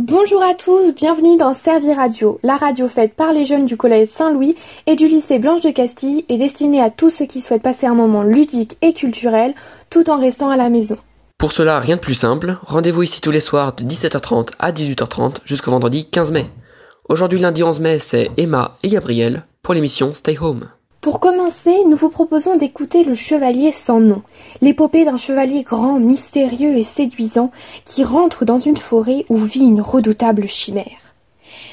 Bonjour à tous, bienvenue dans Servi Radio, la radio faite par les jeunes du collège Saint-Louis et du lycée Blanche de Castille et destinée à tous ceux qui souhaitent passer un moment ludique et culturel tout en restant à la maison. Pour cela, rien de plus simple, rendez-vous ici tous les soirs de 17h30 à 18h30 jusqu'au vendredi 15 mai. Aujourd'hui lundi 11 mai, c'est Emma et Gabriel pour l'émission Stay Home. Pour commencer, nous vous proposons d'écouter Le Chevalier sans nom, l'épopée d'un chevalier grand, mystérieux et séduisant qui rentre dans une forêt où vit une redoutable chimère.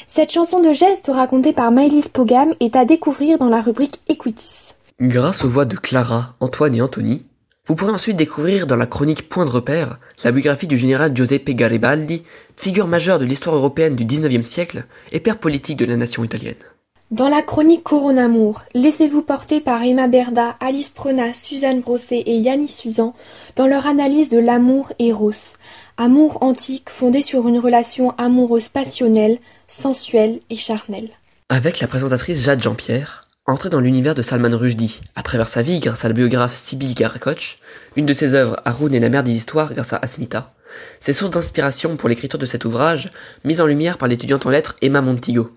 Cette chanson de geste racontée par Maëlys Pogam est à découvrir dans la rubrique Equitis. Grâce aux voix de Clara, Antoine et Anthony, vous pourrez ensuite découvrir dans la chronique Point de repère la biographie du général Giuseppe Garibaldi, figure majeure de l'histoire européenne du XIXe siècle et père politique de la nation italienne. Dans la chronique Coronamour, laissez-vous porter par Emma Berda, Alice Prenat, Suzanne Brosset et Yannis Suzan dans leur analyse de l'amour Eros, amour antique fondé sur une relation amoureuse passionnelle, sensuelle et charnelle. Avec la présentatrice Jade Jean-Pierre, Entrer dans l'univers de Salman Rushdie, à travers sa vie grâce à la biographe Sibyl Garakoch, une de ses œuvres Haroun et la mer des histoires grâce à Asmita, ses sources d'inspiration pour l'écriture de cet ouvrage, mise en lumière par l'étudiante en lettres Emma Montigo.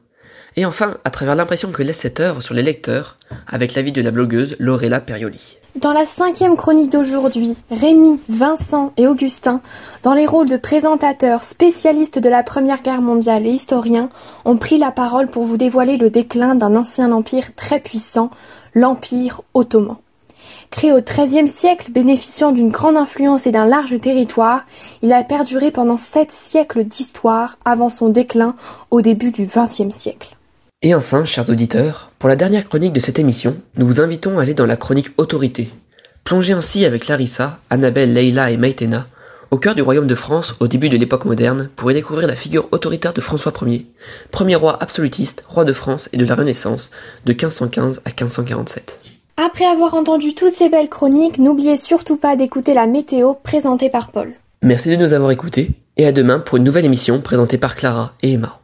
Et enfin, à travers l'impression que laisse cette œuvre sur les lecteurs, avec l'avis de la blogueuse Lorella Perioli. Dans la cinquième chronique d'aujourd'hui, Rémi, Vincent et Augustin, dans les rôles de présentateurs, spécialistes de la Première Guerre mondiale et historiens, ont pris la parole pour vous dévoiler le déclin d'un ancien empire très puissant, l'Empire ottoman. Créé au XIIIe siècle, bénéficiant d'une grande influence et d'un large territoire, il a perduré pendant sept siècles d'histoire avant son déclin au début du XXe siècle. Et enfin, chers auditeurs, pour la dernière chronique de cette émission, nous vous invitons à aller dans la chronique Autorité. Plongez ainsi avec Larissa, Annabelle, Leila et Maïtena au cœur du royaume de France au début de l'époque moderne pour y découvrir la figure autoritaire de François Ier, premier roi absolutiste, roi de France et de la Renaissance de 1515 à 1547. Après avoir entendu toutes ces belles chroniques, n'oubliez surtout pas d'écouter la météo présentée par Paul. Merci de nous avoir écoutés et à demain pour une nouvelle émission présentée par Clara et Emma.